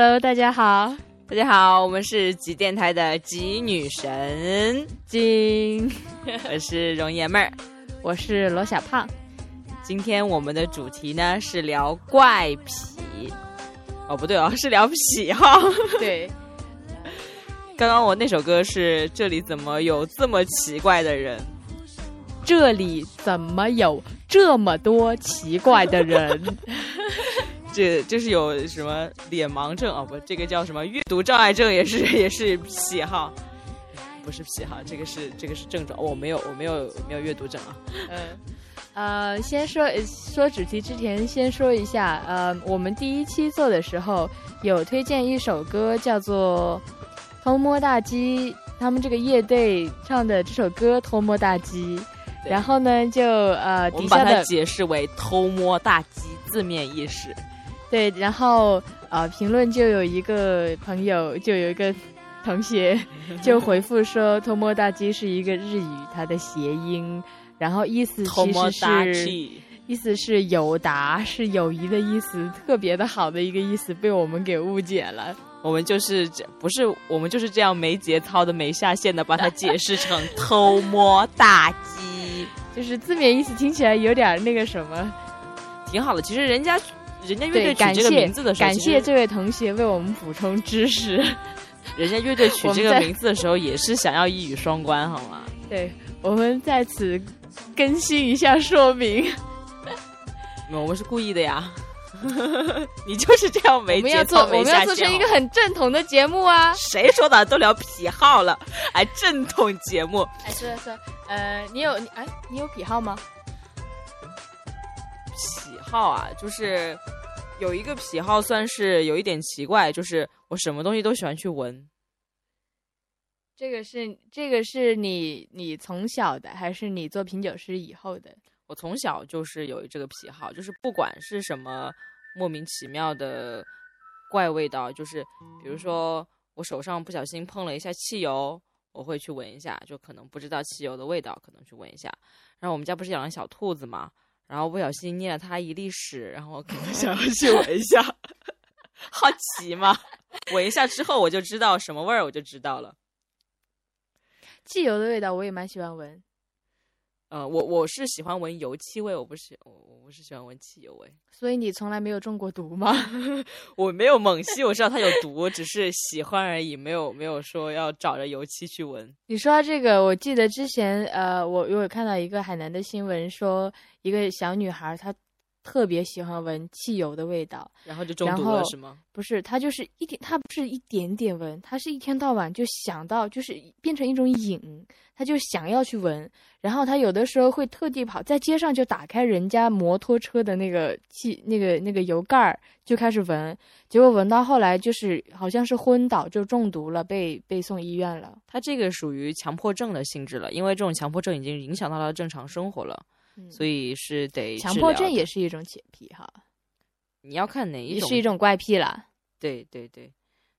Hello，大家好，大家好，我们是极电台的极女神，金，我是容爷妹儿。我是罗小胖。今天我们的主题呢是聊怪癖，哦不对哦，是聊癖好。对，刚刚我那首歌是这里怎么有这么奇怪的人？这里怎么有这么多奇怪的人？这就是有什么脸盲症哦不，这个叫什么阅读障碍症也是 也是癖好，不是癖好，这个是这个是症状。我没有我没有我没有阅读症啊。嗯，呃，先说呃说主题之前，先说一下，呃，我们第一期做的时候有推荐一首歌，叫做《偷摸大鸡》，他们这个乐队唱的这首歌《偷摸大鸡》，然后呢，就呃我们把它解释为偷摸大鸡字面意思。对，然后呃，评论就有一个朋友，就有一个同学 就回复说，“偷摸大鸡”是一个日语，它的谐音，然后意思偷其实是鸡，意思是友达，是友谊的意思，特别的好的一个意思，被我们给误解了。我们就是这不是我们就是这样没节操的、没下限的，把它解释成 偷摸大鸡，就是字面意思听起来有点那个什么，挺好的。其实人家人家乐，队取这个名字的时候，感谢这位同学为我们补充知识。人家乐队取这个名字的时候，也是想要一语双关，好吗？对我们在此更新一下说明。我们是故意的呀。你就是这样我没们要做，节操、我。们要做成一个很正统的节目啊！谁说的？都聊癖好了，还正统节目。哎，说说，呃，你有你哎，你有癖好吗？癖好啊，就是有一个癖好算是有一点奇怪，就是我什么东西都喜欢去闻。这个是这个是你你从小的，还是你做品酒师以后的？我从小就是有这个癖好，就是不管是什么莫名其妙的怪味道，就是比如说我手上不小心碰了一下汽油，我会去闻一下，就可能不知道汽油的味道，可能去闻一下。然后我们家不是养了小兔子嘛，然后不小心捏了他一粒屎，然后我可能想要去闻一下，好奇嘛，闻一下之后我就知道什么味儿，我就知道了。汽油的味道我也蛮喜欢闻。呃，我我是喜欢闻油漆味，我不是我我不是喜欢闻汽油味。所以你从来没有中过毒吗？我没有猛吸，我知道它有毒，只是喜欢而已，没有没有说要找着油漆去闻。你说到这个，我记得之前呃，我我有看到一个海南的新闻，说一个小女孩她特别喜欢闻汽油的味道，然后就中毒了是吗？不是，他就是一点，他不是一点点闻，他是一天到晚就想到，就是变成一种瘾，他就想要去闻，然后他有的时候会特地跑在街上就打开人家摩托车的那个气那个那个油盖儿就开始闻，结果闻到后来就是好像是昏倒就中毒了，被被送医院了。他这个属于强迫症的性质了，因为这种强迫症已经影响到了正常生活了，嗯所以是得强迫症也是一种洁癖哈，你要看哪一种，是一种怪癖啦。对对对，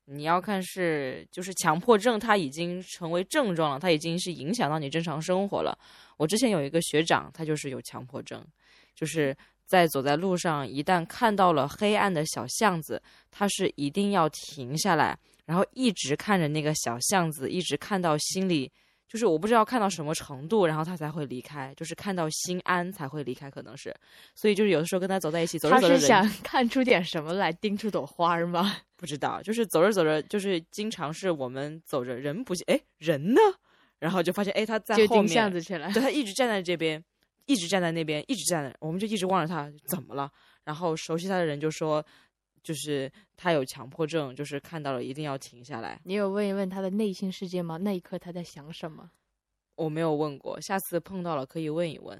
你要看是就是强迫症，它已经成为症状了，它已经是影响到你正常生活了。我之前有一个学长，他就是有强迫症，就是在走在路上，一旦看到了黑暗的小巷子，他是一定要停下来，然后一直看着那个小巷子，一直看到心里。就是我不知道看到什么程度，然后他才会离开，就是看到心安才会离开，可能是，所以就是有的时候跟他走在一起，走着他走着人是想看出点什么来，盯出朵花儿吗？不知道，就是走着走着，就是经常是我们走着人不见，哎，人呢？然后就发现，哎，他在后面，巷子去了。对他一直站在这边，一直站在那边，一直站在，我们就一直望着他，怎么了？然后熟悉他的人就说，就是他有强迫症，就是看到了一定要停下来。你有问一问他的内心世界吗？那一刻他在想什么？我没有问过，下次碰到了可以问一问。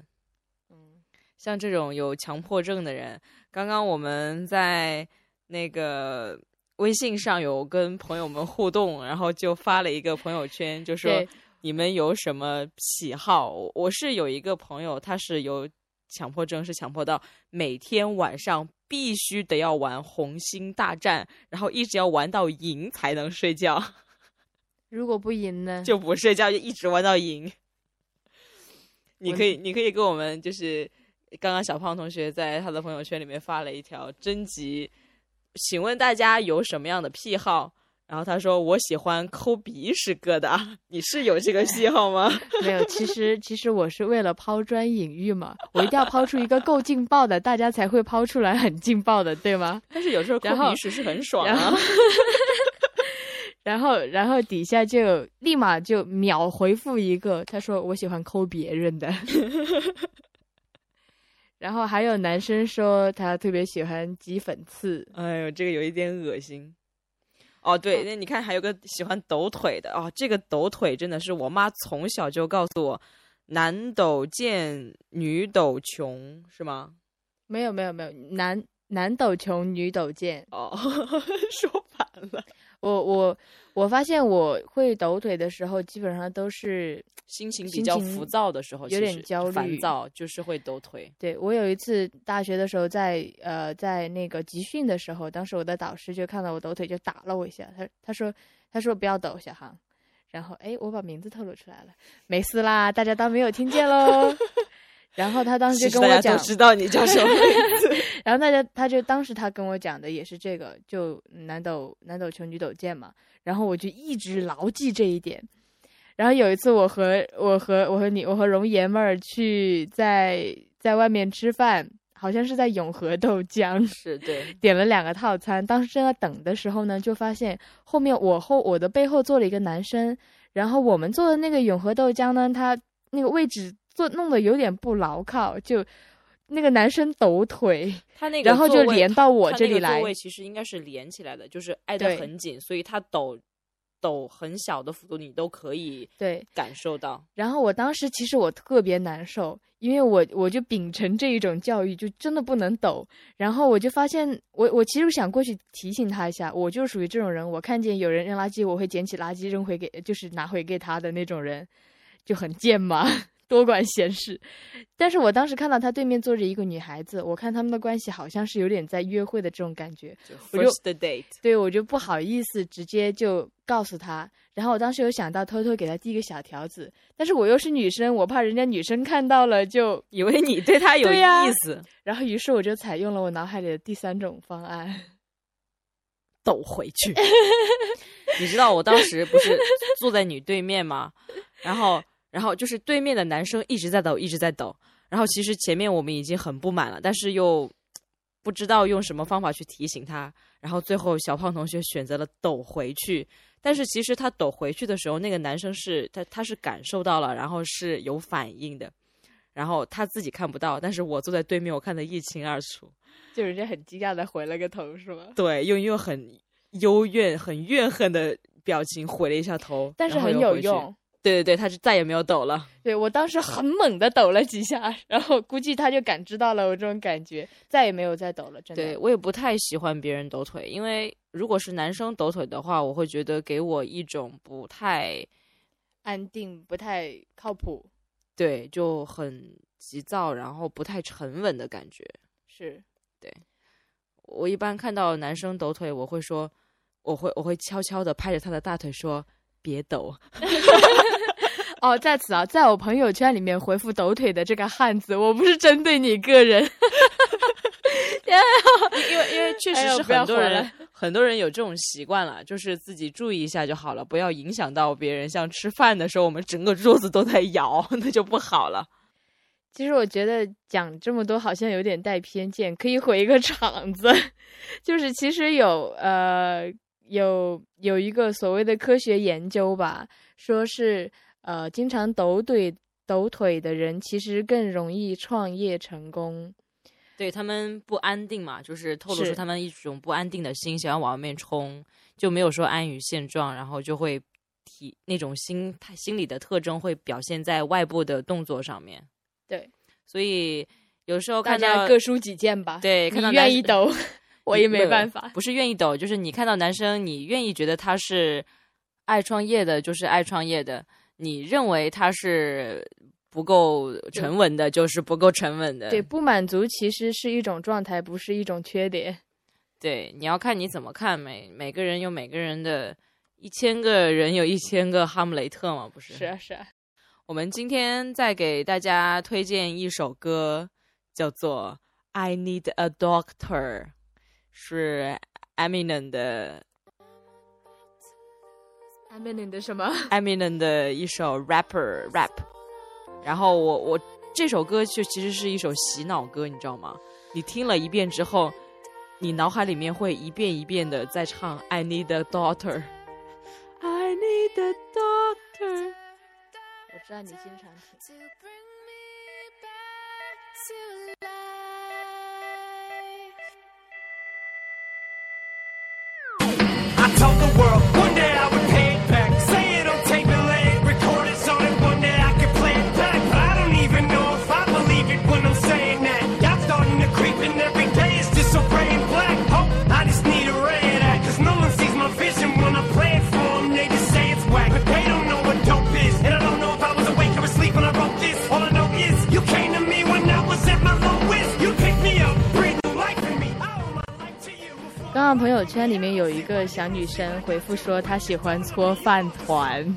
嗯，像这种有强迫症的人，刚刚我们在那个微信上有跟朋友们互动，然后就发了一个朋友圈，就说你们有什么喜好？我我是有一个朋友，他是有强迫症，是强迫到每天晚上必须得要玩红星大战，然后一直要玩到赢才能睡觉，如果不赢呢？就不睡觉，就一直玩到赢。你可以，你可以跟我们就是刚刚小胖同学在他的朋友圈里面发了一条征集，请问大家有什么样的癖好？然后他说我喜欢抠鼻屎疙瘩，你是有这个 癖好吗？没有，其实其实我是为了抛砖引玉嘛，我一定要抛出一个够劲爆的，大家才会抛出来很劲爆的，对吗？但是有时候抠鼻屎是很爽然啊。然后然后底下就立马就秒回复一个，他说我喜欢抠别人的。然后还有男生说他特别喜欢挤粉刺，哎呦，这个有一点恶心。哦，对，那你看还有个喜欢抖腿的哦，这个抖腿真的是我妈从小就告诉我，男抖贱，女抖穷，是吗？没有没有没有，男男抖穷，女抖贱。哦，说我我我发现我会抖腿的时候，基本上都是 心情比较浮躁的时候，有点焦虑烦躁，就是会抖腿。对我有一次大学的时候在，呃在那个集训的时候，当时我的导师就看到我抖腿就打了我一下，他他说他说不要抖，小航。然后哎，我把名字透露出来了，没事啦，大家当没有听见喽。然后他当时就跟我讲都，知道你叫什么名字。然后大家他就当时他跟我讲的也是这个，就男抖男抖穷女抖贱嘛。然后我就一直牢记这一点。然后有一次我和我和我和你我和容爷们儿去在在外面吃饭，好像是在永和豆浆，是对，点了两个套餐。当时正在等的时候呢，就发现后面我后我的背后坐了一个男生，然后我们坐的那个永和豆浆呢，他那个位置坐弄得有点不牢靠，就那个男生抖腿，他那个然后就连到我这里来那个座位其实应该是连起来的，就是挨得很紧，所以他抖抖很小的幅度，你都可以对。感受到。然后我当时其实我特别难受，因为我我就秉承这一种教育，就真的不能抖。然后我就发现，我我其实想过去提醒他一下，我就属于这种人，我看见有人扔垃圾，我会捡起垃圾扔回给，就是拿回给他的那种人，就很贱嘛，多管闲事。但是我当时看到他对面坐着一个女孩子，我看他们的关系好像是有点在约会的这种感觉，我就 first date，对我就不好意思直接就告诉他，然后我当时有想到偷偷给他递一个小条子，但是我又是女生，我怕人家女生看到了就，以为你对他有意思，然后于是我就采用了我脑海里的第三种方案，抖回去。你知道我当时不是坐在你对面吗？然后，然后就是对面的男生一直在抖，一直在抖。然后其实前面我们已经很不满了，但是又不知道用什么方法去提醒他。然后最后小胖同学选择了抖回去，但是其实他抖回去的时候，那个男生是他他是感受到了，然后是有反应的。然后他自己看不到，但是我坐在对面，我看得一清二楚。就人家很惊讶的回了个头，是吗？对，用用很幽怨、很怨恨的表情回了一下头，但是很有。用。对对对，他就再也没有抖了。对我当时很猛的抖了几下，然后估计他就感知到了我这种感觉，再也没有再抖了。真的，对我也不太喜欢别人抖腿，因为如果是男生抖腿的话，我会觉得给我一种不太安定不太靠谱，对，就很急躁，然后不太沉稳的感觉。是对我一般看到男生抖腿，我会说，我会我会悄悄的拍着他的大腿说。别抖，哦，在此啊，在我朋友圈里面回复抖腿的这个汉子，我不是针对你个人，因为因为确实是很多人、很多人有这种习惯了，就是自己注意一下就好了，不要影响到别人。像吃饭的时候，我们整个桌子都在摇，那就不好了。其实我觉得讲这么多好像有点带偏见，可以回一个场子，就是其实有呃有有一个所谓的科学研究吧，说是呃经常抖腿抖腿的人其实更容易创业成功。对他们不安定嘛，就是透露出他们一种不安定的心，想要往外面冲，就没有说安于现状，然后就会体那种心心理的特征会表现在外部的动作上面。对，所以有时候大看到家各抒己见吧。对，看你到愿意抖，我也没办法。不是愿意抖，就是你看到男生，你愿意觉得他是爱创业的，就是爱创业的；你认为他是不够沉稳的，就是不够沉稳的。对，不满足其实是一种状态，不是一种缺点。对，你要看你怎么看，每每个人有每个人的，一千个人有一千个哈姆雷特嘛，不是？是啊，是啊。我们今天再给大家推荐一首歌，叫做《I Need a Doctor》，是 Eminem 的 Eminem 的什么？Eminem 的一首 rapper rap。然后我我这首歌就其实是一首洗脑歌，你知道吗？你听了一遍之后，你脑海里面会一遍一遍的在唱 I need a daughter。I need a doctor。我知道你经常听。刚刚朋友圈里面有一个小女生回复说她喜欢搓饭团，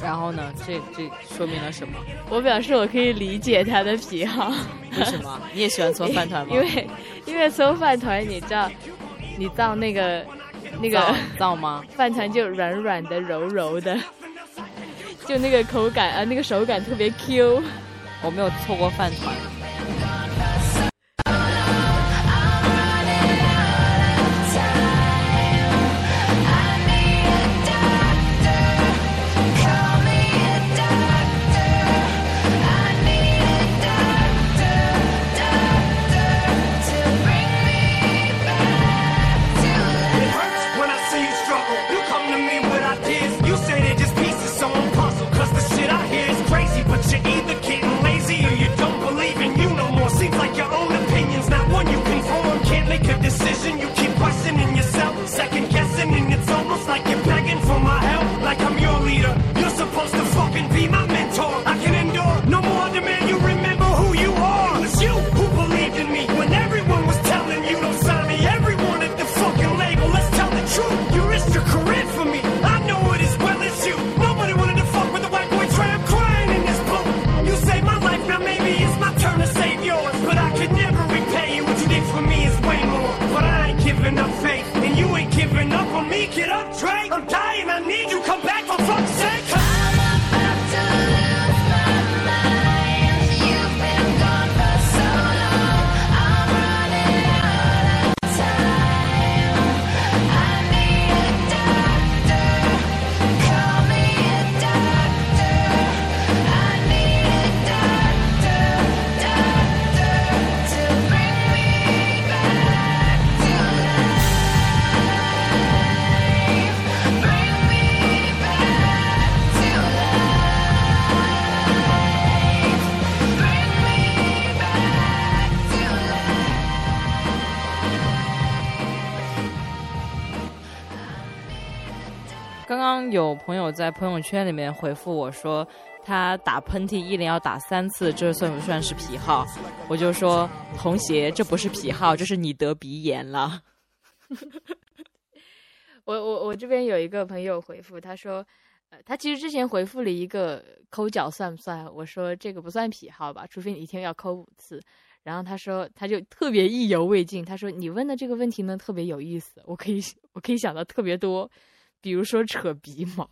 然后呢，这这说明了什么？我表示我可以理解她的癖好，为什么？你也喜欢搓饭团吗？因为因为搓饭团你知道，你造那个那个造造吗？饭团就软软的、柔柔的，就那个口感啊，那个手感特别 Q。我没有搓过饭团。友在朋友圈里面回复我说，他打喷嚏一连要打三次，这算不算是癖好？我就说，童鞋，这不是癖好，这是你得鼻炎了。我我我这边有一个朋友回复，他说，呃，他其实之前回复了一个抠脚算不算？我说这个不算癖好吧，除非你一天要抠五次。然后他说，他就特别意犹未尽。他说你问的这个问题呢特别有意思，我可以我可以想到特别多，比如说扯鼻毛，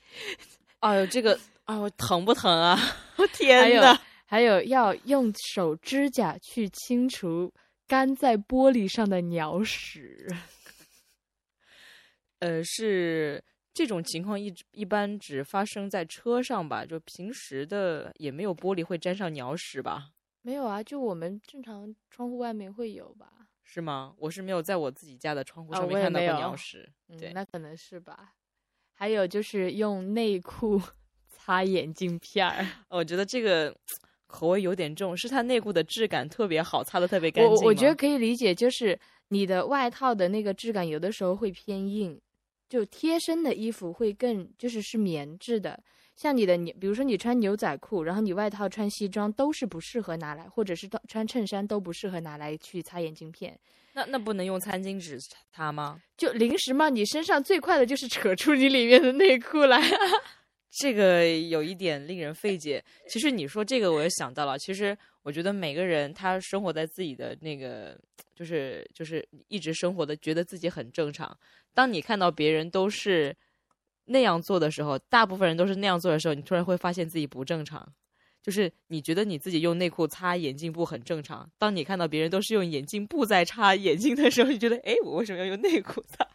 哎呦，这个，哎呦，疼不疼啊？我还有天呐！还有要用手指甲去清除干在玻璃上的鸟屎。呃，是这种情况一一般只发生在车上吧？就平时的也没有玻璃会沾上鸟屎吧？没有啊，就我们正常窗户外面会有吧？是吗？我是没有在我自己家的窗户哦上面看到过鸟屎。对嗯，那可能是吧。还有就是用内裤 擦眼镜片儿，我觉得这个口味有点重，是它内裤的质感特别好，擦的特别干净我我觉得可以理解，就是你的外套的那个质感有的时候会偏硬，就贴身的衣服会更就是是棉质的。像你的你，比如说你穿牛仔裤，然后你外套穿西装，都是不适合拿来，或者是穿衬衫都不适合拿来去擦眼镜片。那那不能用餐巾纸擦吗？就临时嘛，你身上最快的就是扯出你里面的内裤来。这个有一点令人费解。其实你说这个，我也想到了。其实我觉得每个人他生活在自己的那个，就是就是一直生活的，觉得自己很正常。当你看到别人都是那样做的时候，大部分人都是那样做的时候，你突然会发现自己不正常。就是你觉得你自己用内裤擦眼镜布很正常，当你看到别人都是用眼镜布在擦眼镜的时候，你觉得哎，我为什么要用内裤擦？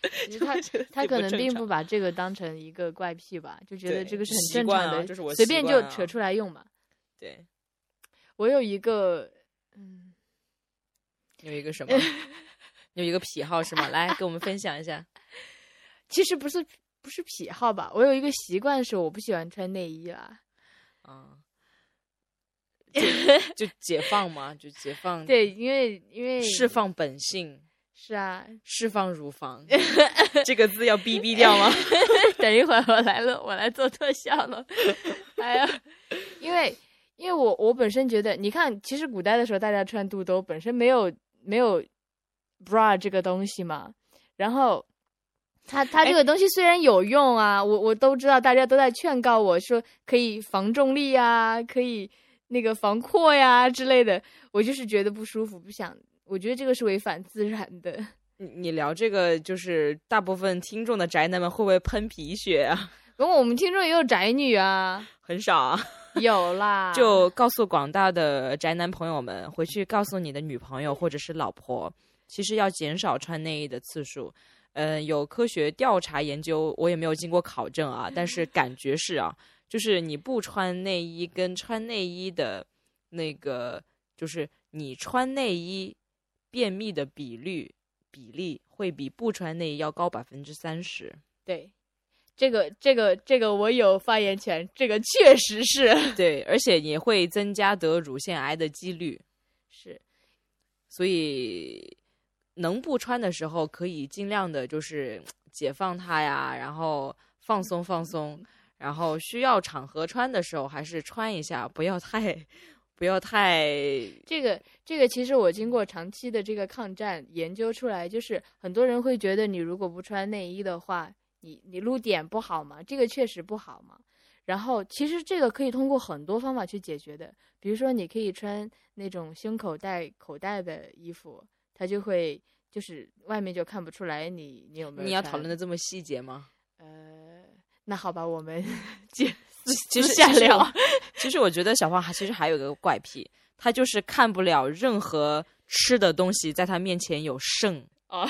就他他可能并不把这个当成一个怪癖吧，就觉得这个是很正常的，啊这是我随便就扯出来用嘛。对。我有一个，嗯，有一个什么？有一个癖好是吗？来跟我们分享一下。其实不是不是癖好吧，我有一个习惯是我不喜欢穿内衣啦。啊，就就解放嘛，就解放，，对，因为因为释放本性，是啊，释放乳房。这个字要逼逼掉吗？等一会儿我来了，我来做特效了。哎呀，因为因为我我本身觉得，你看，其实古代的时候大家穿肚兜本身没有没有 bra 这个东西嘛，然后。它它这个东西虽然有用啊，我我都知道，大家都在劝告我说可以防重力啊，可以那个防扩呀之类的，我就是觉得不舒服，不想，我觉得这个是违反自然的。你你聊这个，就是大部分听众的宅男们会不会喷鼻血啊？不过我们听众也有宅女啊，很少啊。有啦，就告诉广大的宅男朋友们，回去告诉你的女朋友或者是老婆，其实要减少穿内衣的次数。嗯，有科学调查研究，我也没有经过考证啊，但是感觉是啊，就是你不穿内衣跟穿内衣的那个，就是你穿内衣便秘的比率比例会比不穿内衣要高百分之三十。对，这个这个这个我有发言权，这个确实是 对，而且也会增加得乳腺癌的几率。是，所以能不穿的时候，可以尽量的就是解放它呀，然后放松放松，然后需要场合穿的时候还是穿一下，不要太不要太 这个这个其实我经过长期的这个抗战研究出来，就是很多人会觉得你如果不穿内衣的话，你你露点不好嘛，这个确实不好嘛。然后其实这个可以通过很多方法去解决的，比如说你可以穿那种胸口带口袋的衣服，它就会就是外面就看不出来你你有没有。你要讨论的这么细节吗？呃，那好吧，我们 接私下聊其实我。其实我觉得小花还其实还有一个怪癖，他就是看不了任何吃的东西在他面前有剩哦，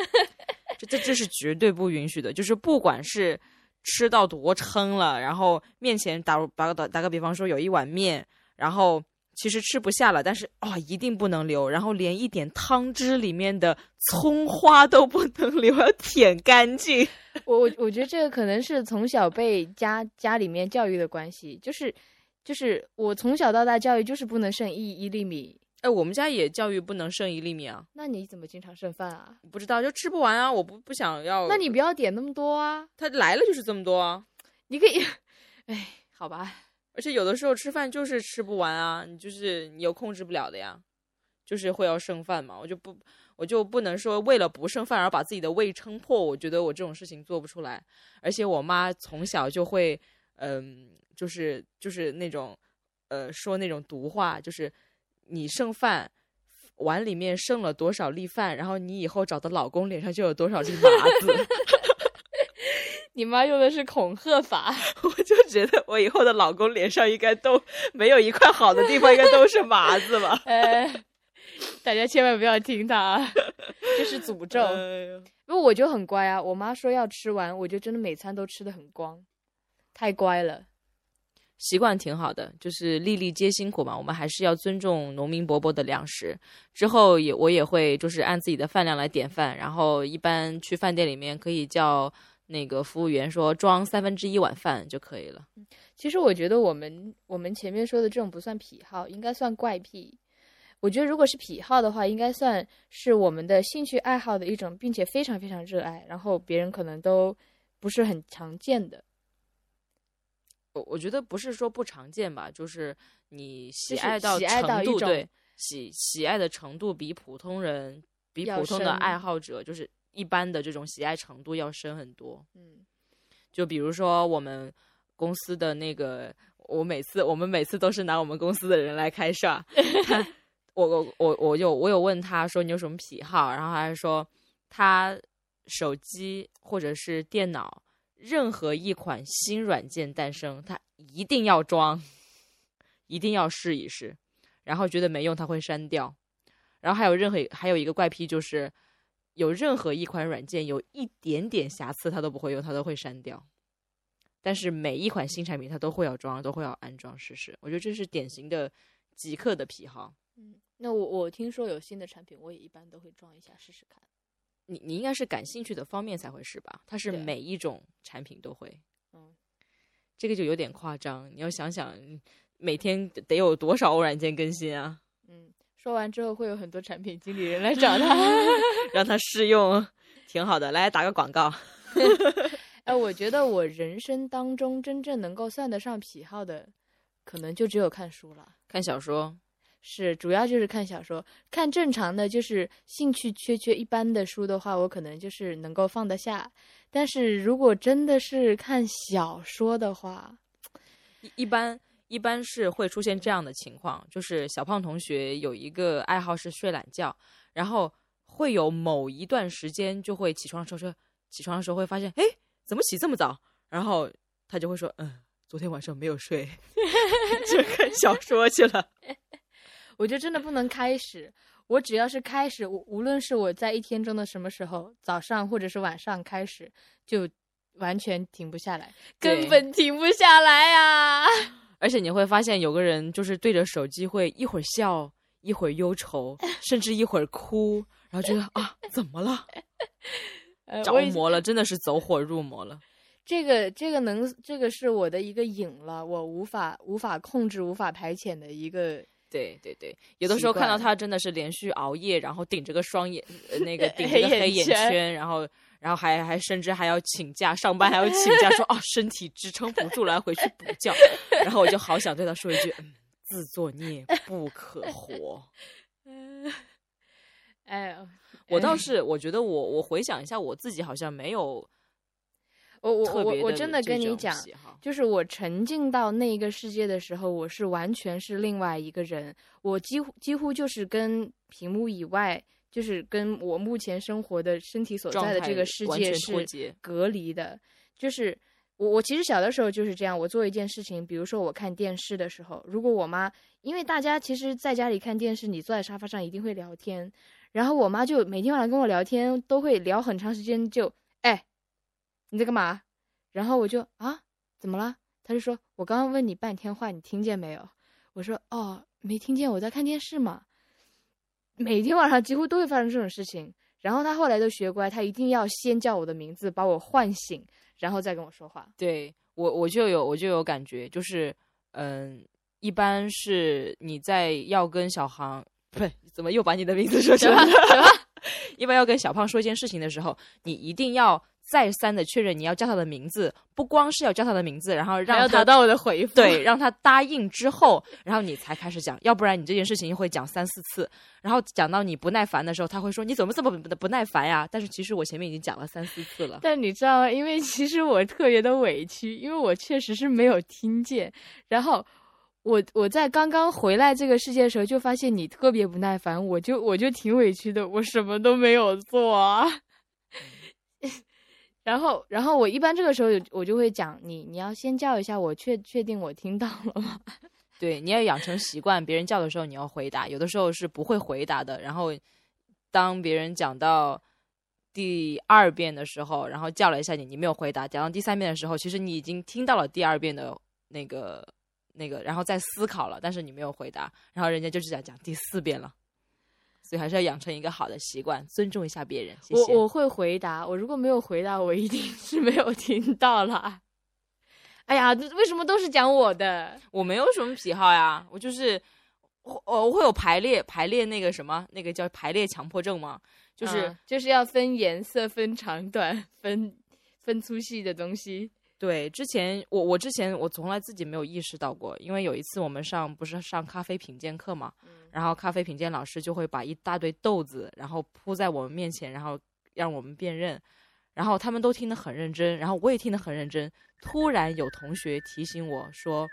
这这这是绝对不允许的。就是不管是吃到多撑了，然后面前打打个打打个比方说有一碗面，然后其实吃不下了，但是啊、一定不能留，然后连一点汤汁里面的葱花都不能留，要舔干净。我我我觉得这个可能是从小被家家里面教育的关系，就是就是我从小到大教育就是不能剩一一粒米。哎，我们家也教育不能剩一粒米啊。那你怎么经常剩饭啊？不知道就吃不完啊，我不不想要。那你不要点那么多啊，他来了就是这么多啊，你可以，哎，好吧，而且有的时候吃饭就是吃不完啊，你就是你有控制不了的呀，就是会要剩饭嘛，我就不我就不能说为了不剩饭而把自己的胃撑破，我觉得我这种事情做不出来。而且我妈从小就会，嗯、就是就是那种，呃，说那种毒话，就是你剩饭。碗里面剩了多少粒饭，然后你以后找的老公脸上就有多少粒麻子。你妈用的是恐吓法，我就觉得我以后的老公脸上应该都没有一块好的地方，应该都是麻子吧。呃，大家千万不要听他啊，这是诅咒。哎呦因为我就很乖啊，我妈说要吃完，我就真的每餐都吃的很光，太乖了。习惯挺好的，就是粒粒皆辛苦嘛，我们还是要尊重农民伯伯的粮食。之后也我也会就是按自己的饭量来点饭，然后一般去饭店里面可以叫那个服务员说装三分之一碗饭就可以了。其实我觉得我们我们前面说的这种不算癖好，应该算怪癖。我觉得如果是癖好的话，应该算是我们的兴趣爱好的一种，并且非常非常热爱，然后别人可能都不是很常见的。我我觉得不是说不常见吧，就是你喜爱到程度，对喜喜爱的程度比普通人比普通的爱好者，就是一般的这种喜爱程度要深很多。嗯，就比如说我们公司的那个，我每次我们每次都是拿我们公司的人来开涮。我我我我有我有问他说你有什么癖好，然后他说他手机或者是电脑任何一款新软件诞生，他一定要装，一定要试一试，然后觉得没用他会删掉。然后还有任何还有一个怪癖就是。有任何一款软件有一点点瑕疵，他都不会用，他都会删掉。但是每一款新产品，他都会要装，都会要安装试试。我觉得这是典型的极客的癖好。嗯那我我听说有新的产品，我也一般都会装一下试试看。你你应该是感兴趣的方面才会试吧？它是每一种产品都会，嗯，这个就有点夸张。你要想想，每天得有多少软件更新啊？嗯，说完之后会有很多产品经理人来找他。让他试用，挺好的。来打个广告。哎，我觉得我人生当中真正能够算得上癖好的，可能就只有看书了。看小说，是，主要就是看小说。看正常的，就是兴趣缺缺一般的书的话，我可能就是能够放得下。但是如果真的是看小说的话，一一般一般是会出现这样的情况，就是小胖同学有一个爱好是睡懒觉，然后会有某一段时间就会起床的时候说，起床的时候会发现，哎，怎么起这么早？然后他就会说，嗯，昨天晚上没有睡，就看小说去了。我觉得真的不能开始。我只要是开始，无无论是我在一天中的什么时候，早上或者是晚上开始，就完全停不下来，根本停不下来啊！而且你会发现，有个人就是对着手机会一会儿笑，一会儿忧愁，甚至一会儿哭，然后觉得啊，怎么了？呃着魔了，真的是走火入魔了。这个这个能，这个是我的一个瘾了，我无法无法控制、无法排遣的一个。对对对，有的时候看到他真的是连续熬夜，然后顶着个双眼，呃那个 顶着黑眼个黑眼圈圈，然后然后还还甚至还要请假上班，还要请假说啊身体支撑不住了，要回去补觉。然后我就好想对他说一句，嗯，自作孽不可活。哎呀，我倒是我觉得我我回想一下我自己，好像没有我我我我真的跟你讲，就是我沉浸到那一个世界的时候，我是完全是另外一个人，我几乎几乎就是跟屏幕以外，就是跟我目前生活的身体所在的这个世界是。隔离的。就是我我其实小的时候就是这样，我做一件事情，比如说我看电视的时候，如果我妈，因为大家其实在家里看电视，你坐在沙发上一定会聊天，然后我妈就每天晚上跟我聊天，都会聊很长时间就，哎，你在干嘛？然后我就啊，怎么了？她就说我刚刚问你半天话，你听见没有？我说哦，没听见，我在看电视嘛。每天晚上几乎都会发生这种事情。然后他后来都学乖，他一定要先叫我的名字，把我唤醒，然后再跟我说话。对我我就有我就有感觉，就是嗯，一般是你在要跟小航，不是怎么又把你的名字说出来了？一般要跟小胖说一件事情的时候，你一定要再三的确认你要叫他的名字，不光是要叫他的名字，然后让他要得到我的回复。对，让他答应之后，然后你才开始讲，要不然你这件事情会讲三四次，然后讲到你不耐烦的时候，他会说你怎么这么不不耐烦呀？但是其实我前面已经讲了三四次了。但你知道吗？因为其实我特别的委屈，因为我确实是没有听见。然后我我在刚刚回来这个世界的时候，就发现你特别不耐烦，我就我就挺委屈的，我什么都没有做啊。然后，然后我一般这个时候我就会讲你，你要先叫一下我，确确定我听到了吗？对，你要养成习惯，别人叫的时候你要回答，有的时候是不会回答的。然后，当别人讲到第二遍的时候，然后叫了一下你，你没有回答；讲到第三遍的时候，其实你已经听到了第二遍的那个那个，然后在思考了，但是你没有回答，然后人家就是想讲第四遍了。所以还是要养成一个好的习惯，尊重一下别人。谢谢。我我会回答，我如果没有回答，我一定 是没有听到了。哎呀，这为什么都是讲我的？我没有什么癖好呀，我就是我我会有排列排列那个什么那个叫排列强迫症吗？就是、嗯就是要分颜色、分长短、分分粗细的东西。对，之前我我之前我从来自己没有意识到过，因为有一次我们上不是上咖啡品鉴课嘛，然后咖啡品鉴老师就会把一大堆豆子，然后铺在我们面前，然后让我们辨认，然后他们都听得很认真，然后我也听得很认真。突然有同学提醒我说：“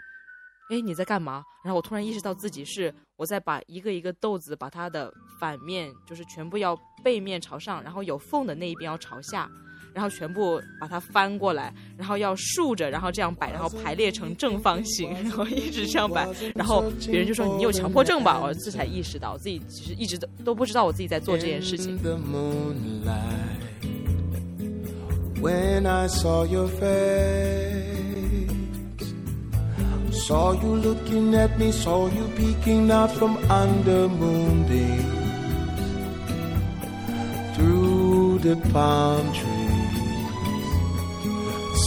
哎，你在干嘛？”然后我突然意识到自己是我在把一个一个豆子把它的反面就是全部要背面朝上，然后有缝的那一边要朝下。然后全部把它翻过来，然后要竖着，然后这样摆，然后排列成正方形，然后一直这样摆，然后别人就说你有强迫症吧？我这才意识到，我自己其实一直都都不知道我自己在做这件事情 when I saw your face, saw you looking at me, saw you peeking out from under moonbeams through the palm trees,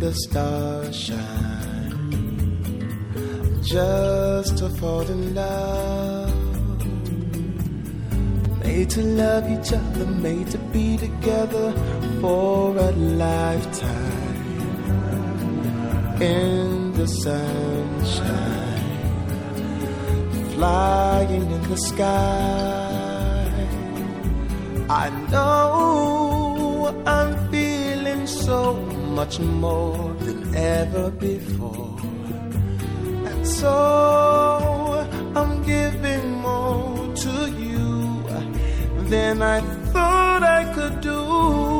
The stars shine, just to fall in love. Made to love each other, made to be together for a lifetime. In the sunshine, flying in the sky. I know I'm feeling so much more than ever before. And so I'm giving more to you than I thought I could do.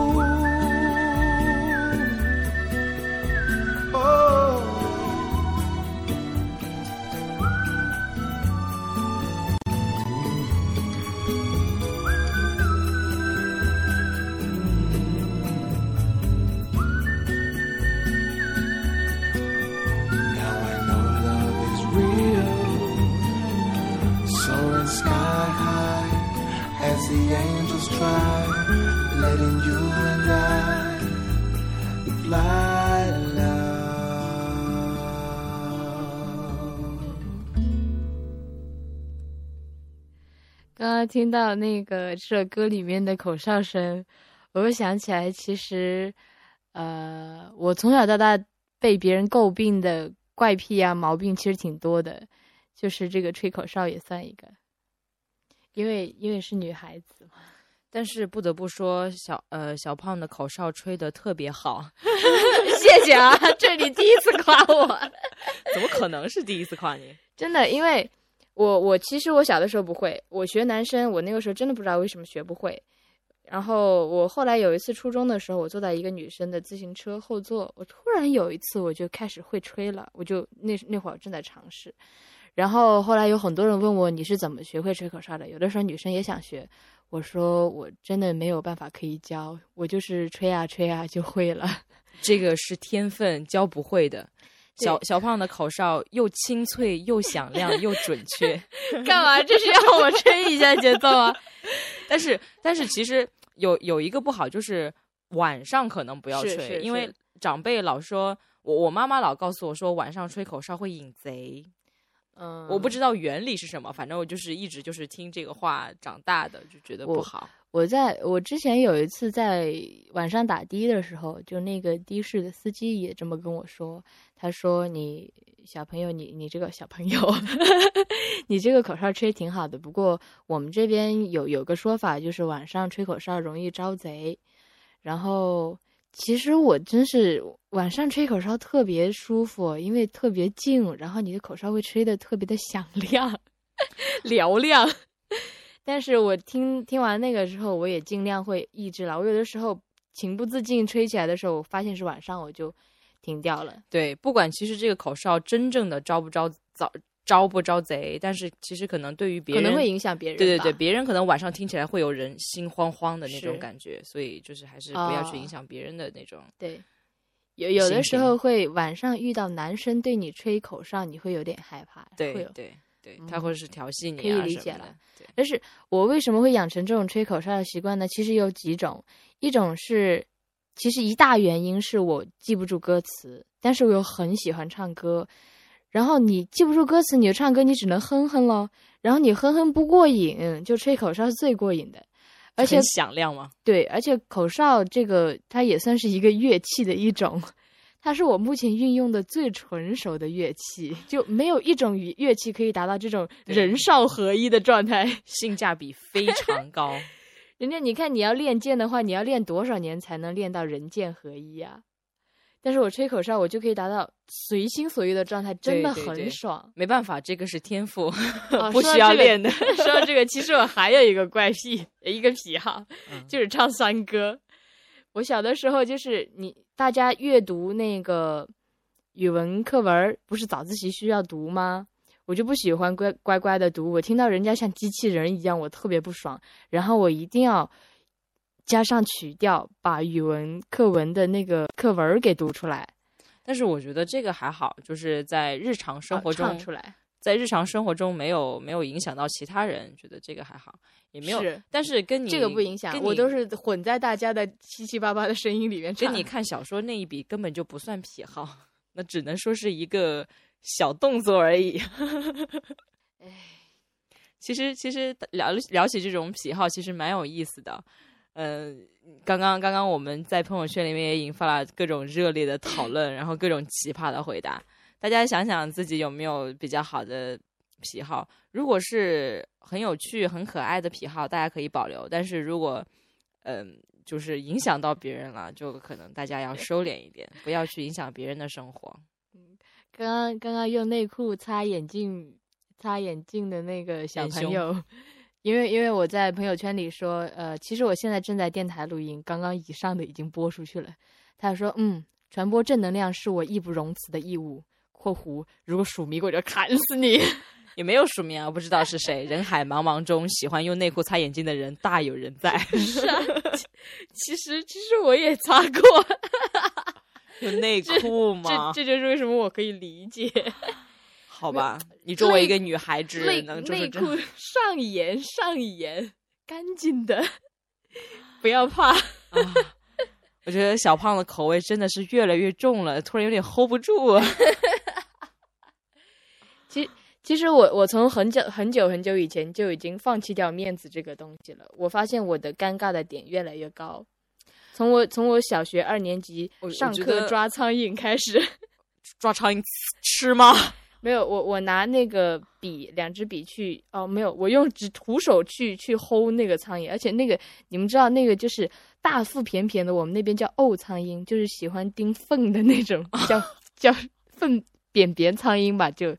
听到那个这首歌里面的口哨声，我又想起来，其实，呃，我从小到大被别人诟病的怪癖啊、毛病其实挺多的，就是这个吹口哨也算一个，因为因为是女孩子嘛。但是不得不说，小呃小胖的口哨吹得特别好，谢谢啊，这是你第一次夸我，怎么可能是第一次夸你？真的，因为我我其实我小的时候不会，我学男生，我那个时候真的不知道为什么学不会。然后我后来有一次初中的时候，我坐在一个女生的自行车后座，我突然有一次我就开始会吹了，我就那那会儿正在尝试。然后后来有很多人问我你是怎么学会吹口哨的，有的时候女生也想学，我说我真的没有办法可以教，我就是吹啊吹啊就会了。这个是天分，教不会的。对小小胖的口哨又清脆又响亮又准确，干嘛？这是让我吹一下节奏啊？但是但是其实有有一个不好就是晚上可能不要吹，因为长辈老说我我妈妈老告诉我说晚上吹口哨会引贼，嗯，我不知道原理是什么，反正我就是一直就是听这个话长大的，就觉得不我好。我在我之前有一次在晚上打的的时候，就那个的士的司机也这么跟我说，他说你小朋友，你你这个小朋友，你这个口哨吹挺好的，不过我们这边有有个说法，就是晚上吹口哨容易招贼。然后其实我真是晚上吹口哨特别舒服，因为特别静，然后你的口哨会吹得特别的响亮、嘹亮。但是我听听完那个之后，我也尽量会抑制了。我有的时候情不自禁吹起来的时候，我发现是晚上，我就停掉了。对，不管其实这个口哨真正的招不招早招不招贼，但是其实可能对于别人可能会影响别人。对对对，别人可能晚上听起来会有人心慌慌的那种感觉，所以就是还是不要去哦影响别人的那种。对，有有的时候会晚上遇到男生对你吹口哨，你会有点害怕。对对对，他或者是调戏你可以理解了。对，但是我为什么会养成这种吹口哨的习惯呢？其实有几种，一种是，其实一大原因是我记不住歌词，但是我又很喜欢唱歌。然后你记不住歌词，你就唱歌，你只能哼哼喽。然后你哼哼不过瘾，就吹口哨是最过瘾的。而且响亮吗。对，而且口哨这个它也算是一个乐器的一种，它是我目前运用的最纯熟的乐器，就没有一种乐乐器可以达到这种人哨合一的状态。性价比非常高。人家你看，你要练剑的话，你要练多少年才能练到人剑合一呀、但是我吹口哨，我就可以达到随心所欲的状态，真的对对对很爽。没办法，这个是天赋，哦不说到这个需要练的。说到这个，其实我还有一个怪癖，一个癖好，嗯就是唱山歌。我小的时候就是你大家阅读那个语文课文，不是早自习需要读吗？我就不喜欢乖乖乖的读，我听到人家像机器人一样，我特别不爽。然后我一定要加上曲调，把语文课文的那个课文给读出来，但是我觉得这个还好，就是在日常生活啊中，唱出来。在日常生活中没有没有影响到其他人，觉得这个还好，也没有。是但是跟你这个不影响，我都是混在大家的七七八八的声音里面。跟你看小说那一笔根本就不算癖好，那只能说是一个小动作而已。哎 其实其实聊聊起这种癖好，其实蛮有意思的。嗯、刚刚刚刚我们在朋友圈里面也引发了各种热烈的讨论，然后各种奇葩的回答。大家想想自己有没有比较好的癖好？如果是很有趣、很可爱的癖好，大家可以保留；但是如果嗯、就是影响到别人了，就可能大家要收敛一点，不要去影响别人的生活。刚刚刚刚用内裤擦眼镜擦眼镜的那个小朋友，因为因为我在朋友圈里说，呃，其实我现在正在电台录音，刚刚以上的已经播出去了。他说，嗯，传播正能量是我义不容辞的义务。（括弧如果署名我就砍死你。也没有署名啊，不知道是谁。人海茫茫中，喜欢用内裤擦眼睛的人大有人在。）是啊，其实其实我也擦过，用内裤吗这？这就是为什么我可以理解好吧，你作为一个女孩子，内能这内裤上沿上沿干净的，不要怕。啊，我觉得小胖的口味真的是越来越重了，突然有点 hold 不住啊。其实我我从很久很久很久以前就已经放弃掉面子这个东西了。我发现我的尴尬的点越来越高。从我从我小学二年级上课抓苍蝇开始，抓苍蝇吃吗？没有我我拿那个笔两支笔去哦没有我用只徒手去去薅那个苍蝇，而且那个你们知道那个就是大腹便便的，我们那边叫沤苍蝇，就是喜欢叮粪的那种，叫 叫粪便便苍蝇吧就。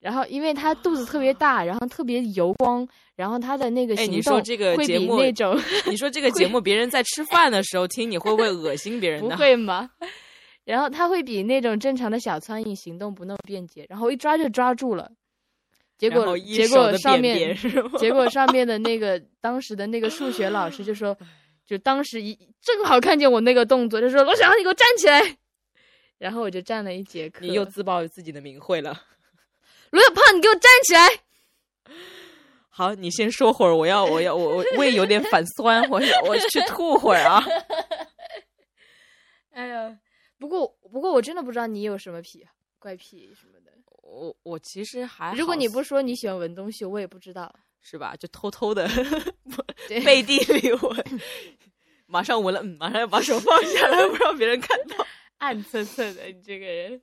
然后，因为它肚子特别大，然后特别油光，然后它的那个哎行动你说这个 会比节目那种你说这个节目，别人在吃饭的时候听，你会不会恶心别人不？会吗？然后它会比那种正常的小苍蝇行动不那么便捷，然后一抓就抓住了。结果结果上面？结果上面的那个当时的那个数学老师就说，就当时一正好看见我那个动作，就说罗小航，你给我站起来。然后我就站了一节课。你又自曝自己的名讳了。罗小胖，你给我站起来！好，你先说会儿，我要，我要，我我胃有点反酸，我我去吐会儿啊。哎呀，不过不过我真的不知道你有什么癖怪癖什么的。我我其实还，如果你不说你喜欢闻东西，我也不知道。是吧，就偷偷的 对背地里闻，马上闻了，嗯，马上要把手放下来，不让别人看到。暗恻恻的，你这个人。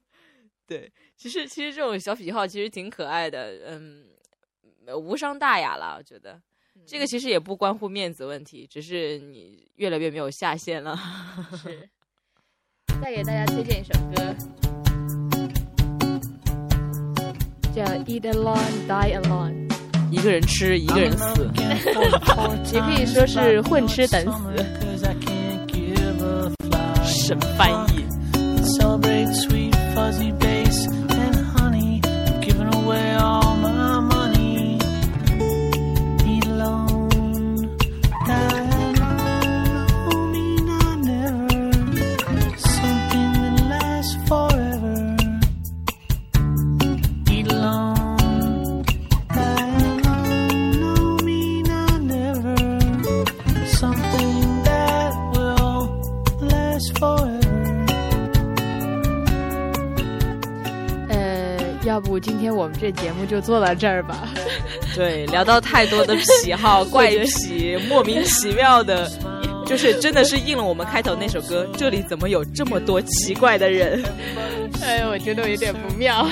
对，其实其实这种小癖好其实挺可爱的，嗯，呃无伤大雅啦，我觉得。这个其实也不关乎面子问题，只是你越来越没有下限了。是。再给大家推荐一首歌，叫《Eat Alone, Die Alone》，一个人吃，一个人死。也可以说是混吃等死。神翻译。要不今天我们这节目就做到这儿吧。对，聊到太多的癖好、怪癖、莫名其妙的，就是真的是应了我们开头那首歌。这里怎么有这么多奇怪的人？哎，我觉得有点不妙。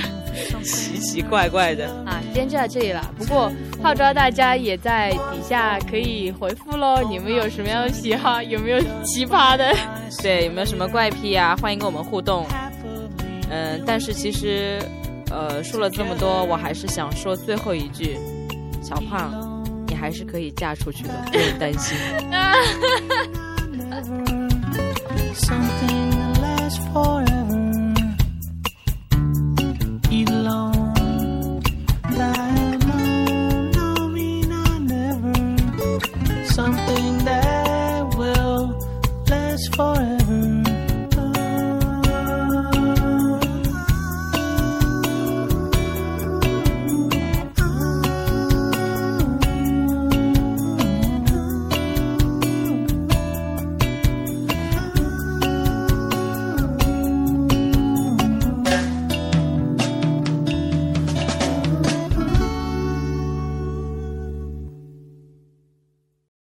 奇奇怪怪的。啊，今天就到这里了。不过号召大家也在底下可以回复喽，你们有什么样的喜好？有没有奇葩的？对，有没有什么怪癖啊？欢迎跟我们互动。嗯，但是其实，呃，说了这么多，我还是想说最后一句：小胖，你还是可以嫁出去的，不用担心。